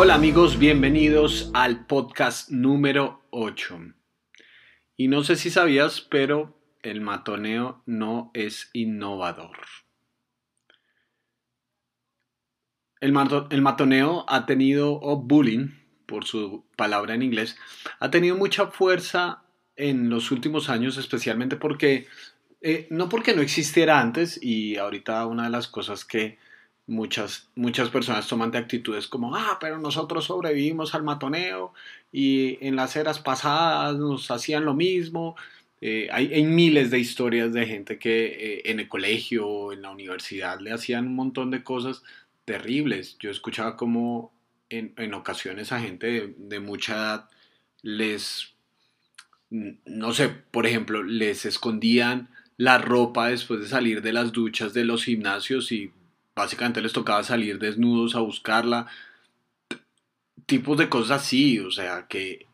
Hola amigos, bienvenidos al podcast número 8. Y no sé si sabías, pero el matoneo no es innovador. El, matoneo ha tenido, o bullying, por su palabra en inglés, ha tenido mucha fuerza en los últimos años, especialmente porque, eh, no porque no existiera antes, y ahorita una de las cosas que muchas, muchas personas toman de actitudes como, ah, pero nosotros sobrevivimos al matoneo y en las eras pasadas nos hacían lo mismo. Eh, hay, miles de historias de gente que eh, en el colegio en la universidad le hacían un montón de cosas terribles. Yo escuchaba como en, en ocasiones a gente de, de mucha edad les, no sé, por ejemplo, les escondían la ropa después de salir de las duchas de los gimnasios y básicamente les tocaba salir desnudos a buscarla. Tipos de cosas así, o sea, que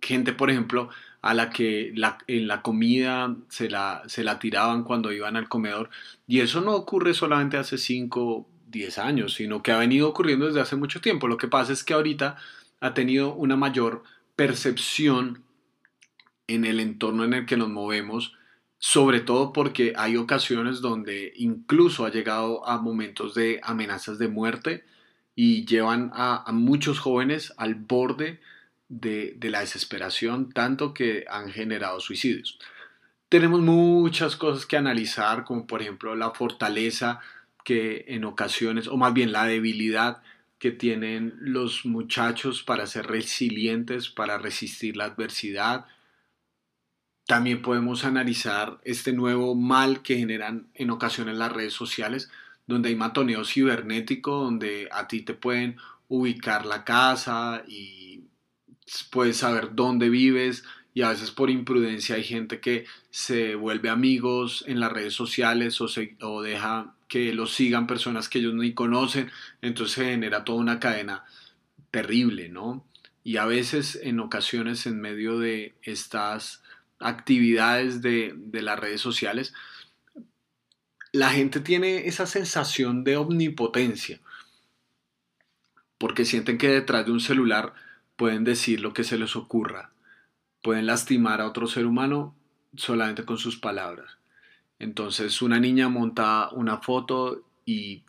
gente, por ejemplo, a la que en la comida se la, se la tiraban cuando iban al comedor. Y eso no ocurre solamente hace 5, 10 años, sino que ha venido ocurriendo desde hace mucho tiempo. Lo que pasa es que ahorita ha tenido una mayor percepción en el entorno en el que nos movemos sobre todo porque hay ocasiones donde incluso ha llegado a momentos de amenazas de muerte y llevan a, muchos jóvenes al borde de, la desesperación, tanto que han generado suicidios. Tenemos muchas cosas que analizar, como por ejemplo la fortaleza que en ocasiones, o más bien la debilidad que tienen los muchachos para ser resilientes, para resistir la adversidad, también podemos analizar este nuevo mal que generan en ocasiones las redes sociales, donde hay matoneo cibernético, donde a ti te pueden ubicar la casa y puedes saber dónde vives y a veces por imprudencia hay gente que se vuelve amigos en las redes sociales o, se, o deja que los sigan personas que ellos ni conocen, entonces se genera toda una cadena terrible, ¿no? Y a veces en ocasiones en medio de estas actividades de, las redes sociales, la gente tiene esa sensación de omnipotencia, porque sienten que detrás de un celular pueden decir lo que se les ocurra, pueden lastimar a otro ser humano solamente con sus palabras. Entonces una niña monta una foto y,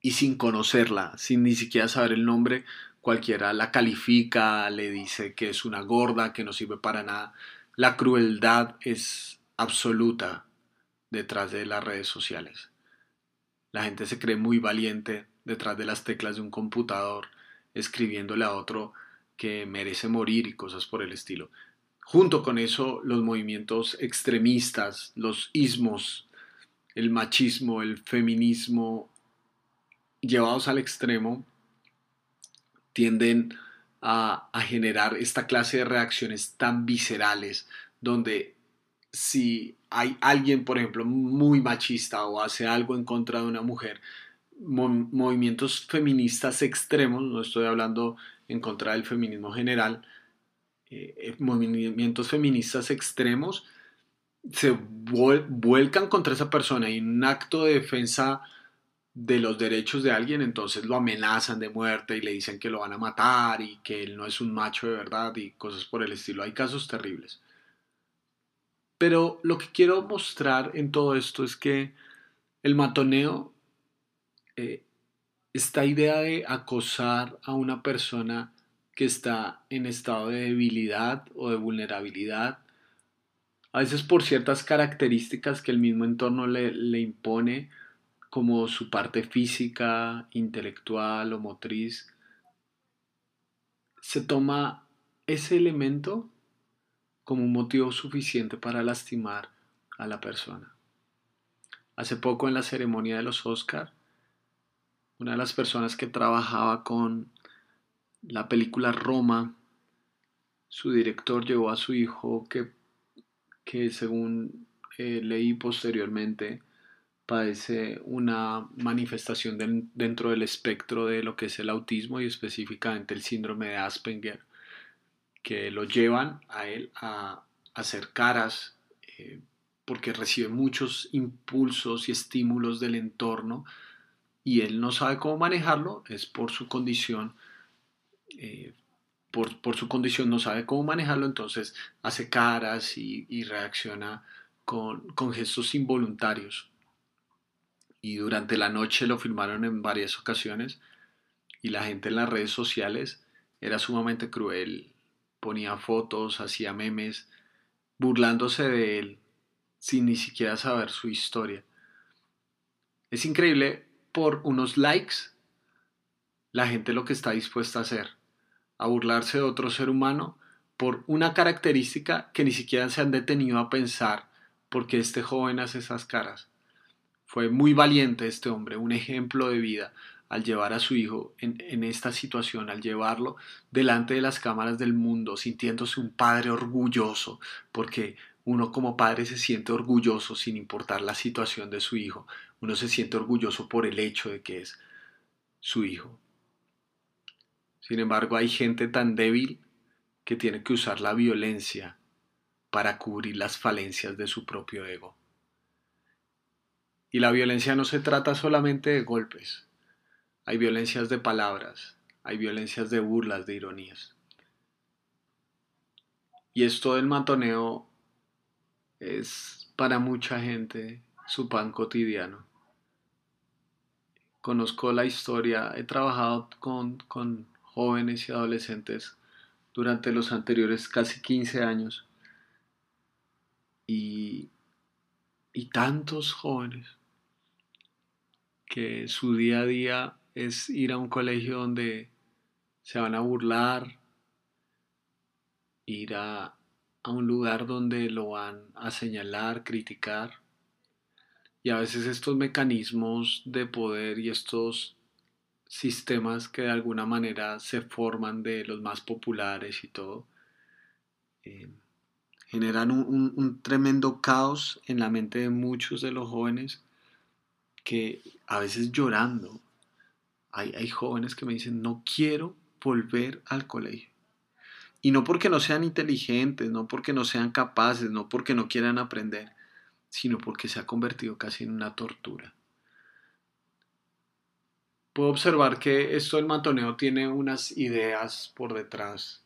y sin conocerla, sin ni siquiera saber el nombre, cualquiera la califica, le dice que es una gorda, que no sirve para nada. La crueldad es absoluta detrás de las redes sociales. La gente se cree muy valiente detrás de las teclas de un computador, escribiéndole a otro que merece morir y cosas por el estilo. Junto con eso, los movimientos extremistas, los ismos, el machismo, el feminismo, llevados al extremo, tienden a, generar esta clase de reacciones tan viscerales, donde si hay alguien, por ejemplo, muy machista o hace algo en contra de una mujer, movimientos feministas extremos, no estoy hablando en contra del feminismo general, eh, eh, movimientos feministas extremos se vuelcan contra esa persona y un acto de defensa de los derechos de alguien, entonces lo amenazan de muerte y le dicen que lo van a matar y que él no es un macho de verdad y cosas por el estilo. Hay casos terribles. Pero lo que quiero mostrar en todo esto es que el matoneo, eh, esta idea de acosar a una persona que está en estado de debilidad o de vulnerabilidad, a veces por ciertas características que el mismo entorno le, le impone, como su parte física, intelectual o motriz, se toma ese elemento como un motivo suficiente para lastimar a la persona. Hace poco en la ceremonia de los Oscar, una de las personas que trabajaba con la película Roma, su director llevó a su hijo que, que según eh, leí posteriormente, padece una manifestación dentro del espectro de lo que es el autismo y específicamente el síndrome de Asperger, que lo llevan a él a, hacer caras eh, porque recibe muchos impulsos y estímulos del entorno y él no sabe cómo manejarlo, es por su condición eh, por, su condición no sabe cómo manejarlo, entonces hace caras y, reacciona con, con, gestos involuntarios. Y durante la noche lo filmaron en varias ocasiones y la gente en las redes sociales era sumamente cruel. Ponía fotos, hacía memes, burlándose de él sin ni siquiera saber su historia. Es increíble por unos likes la gente lo que está dispuesta a hacer a burlarse de otro ser humano por una característica que ni siquiera se han detenido a pensar porque este joven hace esas caras. Fue muy valiente este hombre, un ejemplo de vida al llevar a su hijo en, esta situación, al llevarlo delante de las cámaras del mundo, sintiéndose un padre orgulloso, porque uno como padre se siente orgulloso sin importar la situación de su hijo, uno se siente orgulloso por el hecho de que es su hijo. Sin embargo, hay gente tan débil que tiene que usar la violencia para cubrir las falencias de su propio ego. Y la violencia no se trata solamente de golpes. Hay violencias de palabras, hay violencias de burlas, de ironías. Y esto del matoneo es para mucha gente su pan cotidiano. Conozco la historia, he trabajado con, con jóvenes y adolescentes durante los anteriores casi 15 años. Y, y tantos jóvenes que su día a día es ir a un colegio donde se van a burlar, ir a, a un lugar donde lo van a señalar, criticar. Y a veces estos mecanismos de poder y estos sistemas que de alguna manera se forman de los más populares y todo, eh, generan un, tremendo caos en la mente de muchos de los jóvenes a veces llorando, hay, hay jóvenes que me dicen, no quiero volver al colegio. Y no porque no sean inteligentes, no porque no sean capaces, no porque no quieran aprender, sino porque se ha convertido casi en una tortura puedo observar que esto del matoneo tiene unas ideas por detrás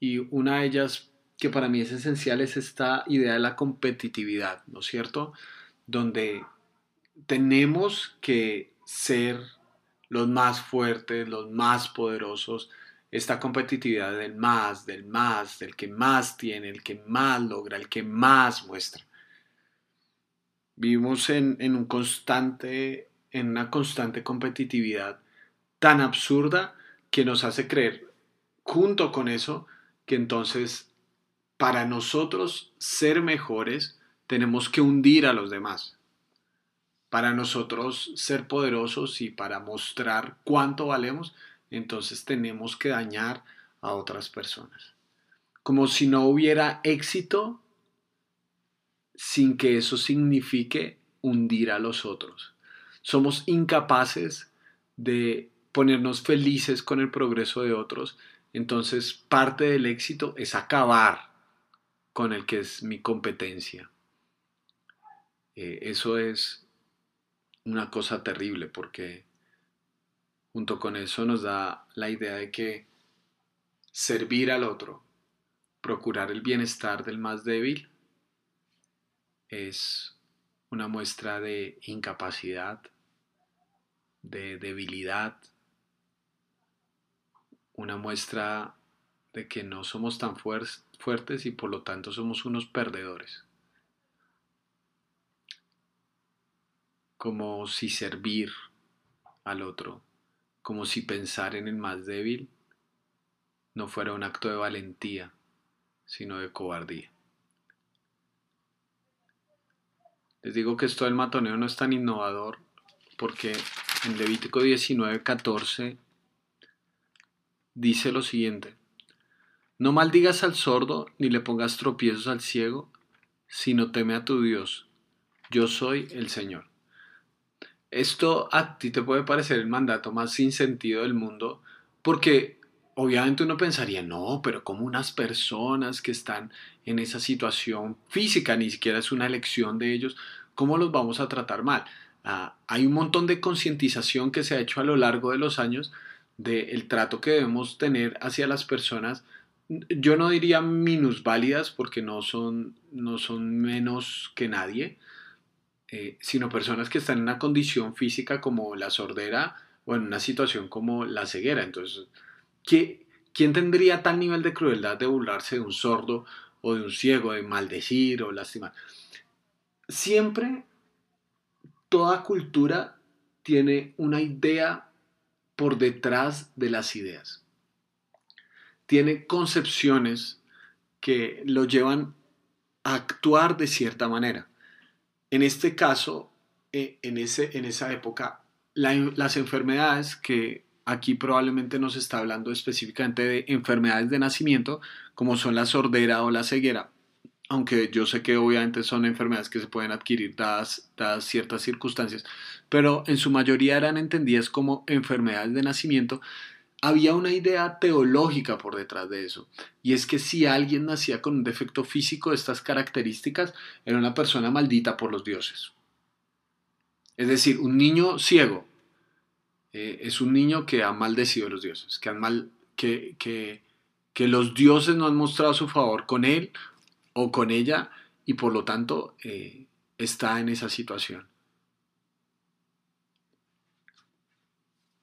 y una de ellas que para mí es esencial es esta idea de la competitividad, ¿no es cierto? Donde tenemos que ser los más fuertes, los más poderosos, esta competitividad del más, del más, del que más tiene, el que más logra, el que más muestra. Vivimos en, en en una constante competitividad tan absurda que nos hace creer, junto con eso, que entonces para nosotros ser mejores tenemos que hundir a los demás. Para nosotros ser poderosos y para mostrar cuánto valemos, entonces tenemos que dañar a otras personas. Como si no hubiera éxito sin que eso signifique hundir a los otros somos incapaces de ponernos felices con el progreso de otros, entonces parte del éxito es acabar con el que es mi competencia. Eh, eso es una cosa terrible porque junto con eso nos da la idea de que servir al otro, procurar el bienestar del más débil, es una muestra de incapacidad, de debilidad, una muestra de que no somos tan fuertes y por lo tanto somos unos perdedores. Como si servir al otro, como si pensar en el más débil no fuera un acto de valentía, sino de cobardía. Les digo que esto del matoneo no es tan innovador porque en Levítico 19:14 dice lo siguiente, no maldigas al sordo ni le pongas tropiezos al ciego, sino teme a tu Dios, yo soy el Señor. Esto a ti te puede parecer el mandato más sin sentido del mundo, porque obviamente uno pensaría, no, pero como unas personas que están en esa situación física, ni siquiera es una elección de ellos, ¿cómo los vamos a tratar mal? Ah, hay un montón de concientización que se ha hecho a lo largo de los años del trato que debemos tener hacia las personas, yo no diría minusválidas porque no son, no son menos que nadie, eh, sino personas que están en una condición física como la sordera o en una situación como la ceguera. Entonces, ¿qué, ¿quién tendría tal nivel de crueldad de burlarse de un sordo o de un ciego, de maldecir o lastimar? Siempre toda cultura tiene una idea por detrás de las ideas. Tiene concepciones que lo llevan a actuar de cierta manera. En este caso, eh, en, ese, en esa época, las enfermedades que aquí probablemente nos está hablando específicamente de enfermedades de nacimiento, como son la sordera o la ceguera, aunque yo sé que obviamente son enfermedades que se pueden adquirir dadas, ciertas circunstancias, pero en su mayoría eran entendidas como enfermedades de nacimiento, había una idea teológica por detrás de eso, y es que si alguien nacía con un defecto físico de estas características, era una persona maldita por los dioses. Es decir, un niño ciego eh, es un niño que ha maldecido a los dioses, que, han mal, que, que, que los dioses no han mostrado su favor con él o con ella y por lo tanto eh, está en esa situación.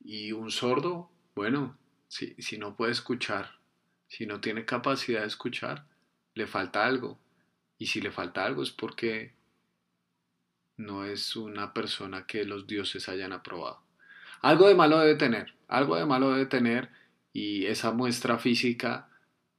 Y un sordo, bueno, si, si no puede escuchar, si no tiene capacidad de escuchar, le falta algo. Y si le falta algo es porque no es una persona que los dioses hayan aprobado. Algo de malo debe tener, algo de malo debe tener y esa muestra física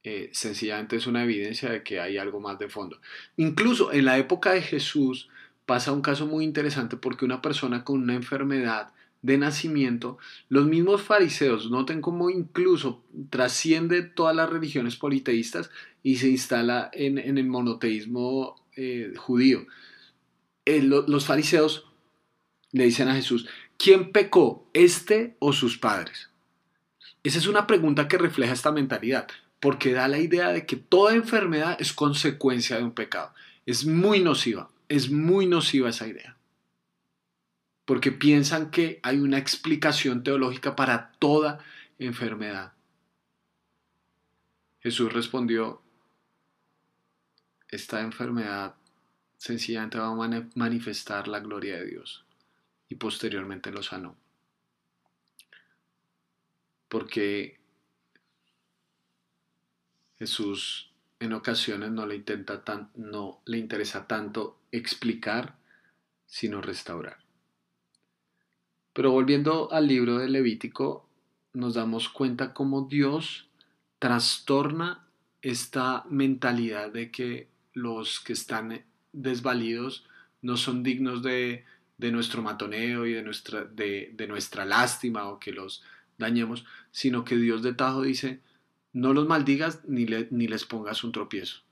eh, sencillamente es una evidencia de que hay algo más de fondo. Incluso en la época de Jesús pasa un caso muy interesante porque una persona con una enfermedad de nacimiento, los mismos fariseos, noten cómo incluso trasciende todas las religiones politeístas y se instala en, el monoteísmo eh, judío. Eh, los fariseos le dicen a Jesús, ¿quién pecó, este o sus padres? Esa es una pregunta que refleja esta mentalidad porque da la idea de que toda enfermedad es consecuencia de un pecado. Es muy nociva, es muy nociva esa idea. Porque piensan que hay una explicación teológica para toda enfermedad. Jesús respondió, esta enfermedad sencillamente va a manifestar la gloria de Dios y posteriormente lo sanó. Porque Jesús en ocasiones no le, intenta tan, no le interesa tanto explicar, sino restaurar. Pero volviendo al libro de Levítico, nos damos cuenta cómo Dios trastorna esta mentalidad de que los que están desvalidos no son dignos de, nuestro matoneo y de nuestra, lástima o que los dañemos, sino que Dios de tajo dice, no los maldigas ni les pongas un tropiezo.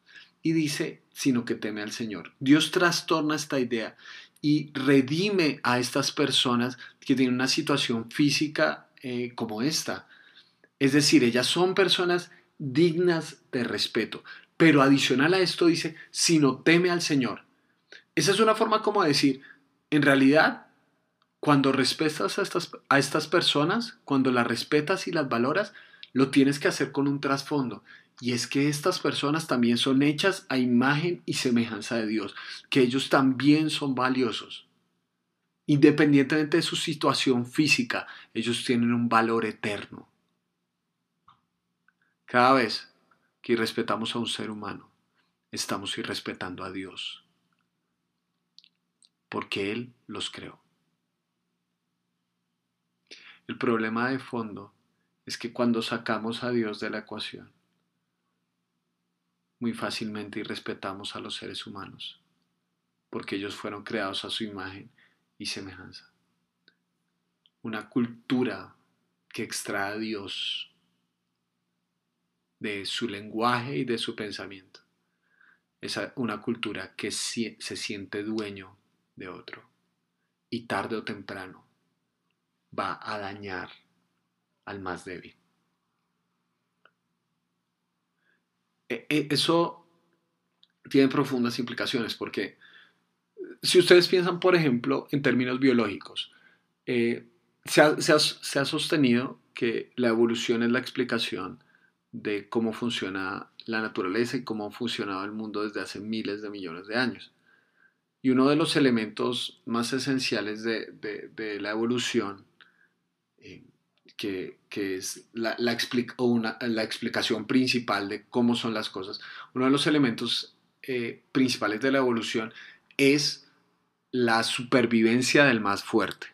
Y dice, sino que teme al Señor. Dios trastorna esta idea y redime a estas personas que tienen una situación física eh, como esta. Es decir, ellas son personas dignas de respeto. Pero adicional a esto dice, sino teme al Señor. Esa es una forma como de decir, en realidad, cuando respetas a estas, a estas personas, cuando las respetas y las valoras, lo tienes que hacer con un trasfondo. Y es que estas personas también son hechas a imagen y semejanza de Dios, que ellos también son valiosos. Independientemente de su situación física, ellos tienen un valor eterno. Cada vez que irrespetamos a un ser humano, estamos irrespetando a Dios, porque Él los creó. El problema de fondo es que cuando sacamos a Dios de la ecuación, muy fácilmente irrespetamos a los seres humanos, porque ellos fueron creados a su imagen y semejanza. Una cultura que extrae a Dios de su lenguaje y de su pensamiento. Es una cultura que se siente dueño de otro y tarde o temprano va a dañar al más débil. E, e, eso tiene profundas implicaciones porque si ustedes piensan, por ejemplo, en términos biológicos, eh, se, ha, sostenido que la evolución es la explicación de cómo funciona la naturaleza y cómo ha funcionado el mundo desde hace miles de millones de años. Y uno de los elementos más esenciales de, la evolución, eh, que, es la, la, la, explicación principal de cómo son las cosas, uno de los elementos eh, principales de la evolución es la supervivencia del más fuerte.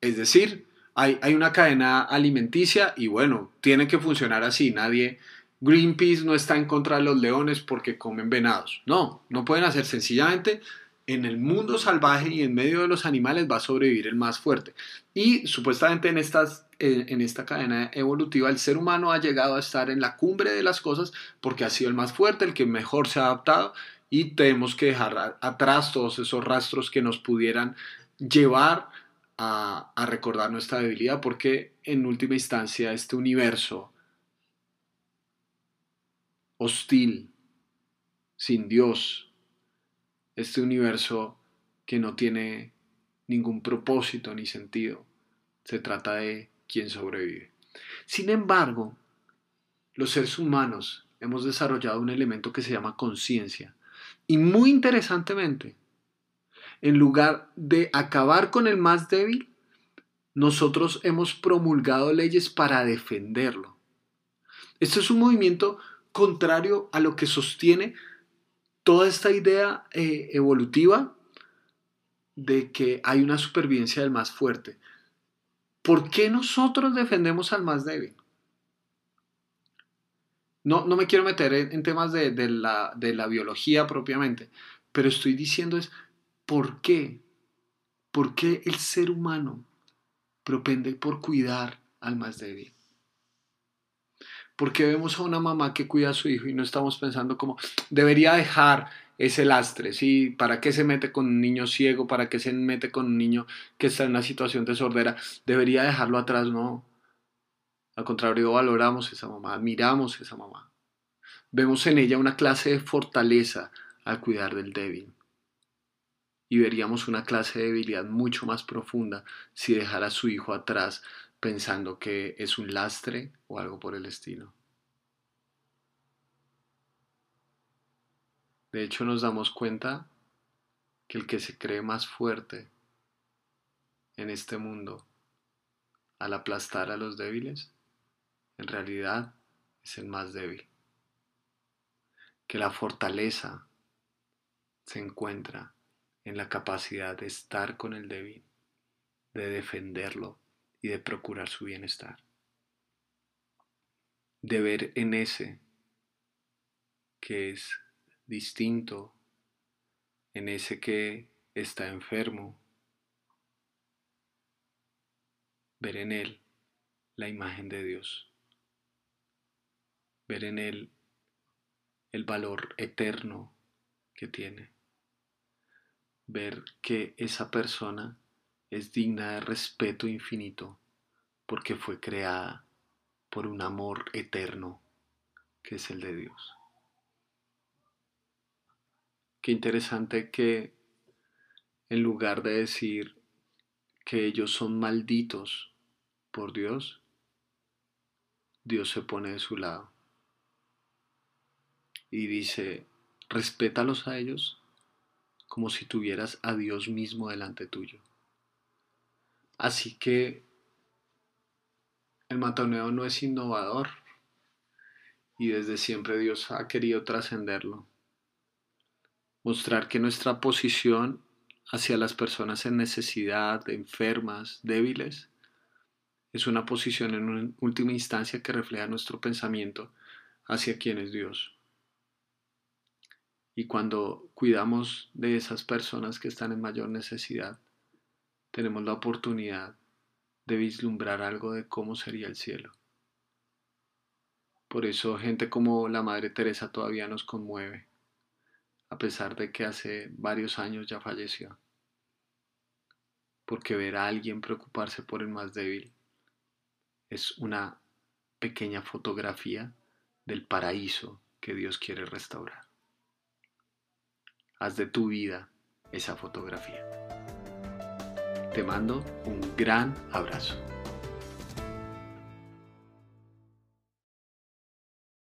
Es decir, hay, hay, una cadena alimenticia y bueno, tiene que funcionar así. Nadie, Greenpeace no está en contra de los leones porque comen venados. No, no pueden hacer sencillamente en el mundo salvaje y en medio de los animales va a sobrevivir el más fuerte. Y supuestamente en, estas, en esta cadena evolutiva el ser humano ha llegado a estar en la cumbre de las cosas porque ha sido el más fuerte, el que mejor se ha adaptado y tenemos que dejar atrás todos esos rastros que nos pudieran llevar a, a recordar nuestra debilidad porque en última instancia este universo hostil, sin Dios, este universo que no tiene ningún propósito ni sentido. Se trata de quién sobrevive. Sin embargo, los seres humanos hemos desarrollado un elemento que se llama conciencia. Y muy interesantemente, en lugar de acabar con el más débil, nosotros hemos promulgado leyes para defenderlo. Este es un movimiento contrario a lo que sostiene toda esta idea eh, evolutiva de que hay una supervivencia del más fuerte. ¿Por qué nosotros defendemos al más débil? No, no me quiero meter en, temas de, la, de la biología propiamente, pero estoy diciendo es, ¿por qué? ¿Por qué el ser humano propende por cuidar al más débil? Porque vemos a una mamá que cuida a su hijo y no estamos pensando como debería dejar ese lastre, ¿sí? ¿Para qué se mete con un niño ciego? ¿Para qué se mete con un niño que está en una situación de sordera? Debería dejarlo atrás, no. Al contrario, valoramos esa mamá, admiramos a esa mamá. Vemos en ella una clase de fortaleza al cuidar del débil. Y veríamos una clase de debilidad mucho más profunda si dejara a su hijo atrás pensando que es un lastre o algo por el estilo. De hecho nos damos cuenta que el que se cree más fuerte en este mundo al aplastar a los débiles, en realidad es el más débil. Que la fortaleza se encuentra en la capacidad de estar con el débil, de defenderlo, y de procurar su bienestar. De ver en ese que es distinto, en ese que está enfermo, ver en él la imagen de Dios, ver en él el valor eterno que tiene, ver que esa persona es digna de respeto infinito porque fue creada por un amor eterno que es el de Dios. Qué interesante que en lugar de decir que ellos son malditos por Dios, Dios se pone de su lado y dice, respétalos a ellos como si tuvieras a Dios mismo delante tuyo. Así que el matoneo no es innovador y desde siempre Dios ha querido trascenderlo. Mostrar que nuestra posición hacia las personas en necesidad, enfermas, débiles, es una posición en última instancia que refleja nuestro pensamiento hacia quién es Dios. Y cuando cuidamos de esas personas que están en mayor necesidad, tenemos la oportunidad de vislumbrar algo de cómo sería el cielo. Por eso gente como la Madre Teresa todavía nos conmueve, a pesar de que hace varios años ya falleció. Porque ver a alguien preocuparse por el más débil es una pequeña fotografía del paraíso que Dios quiere restaurar. Haz de tu vida esa fotografía. Te mando un gran abrazo.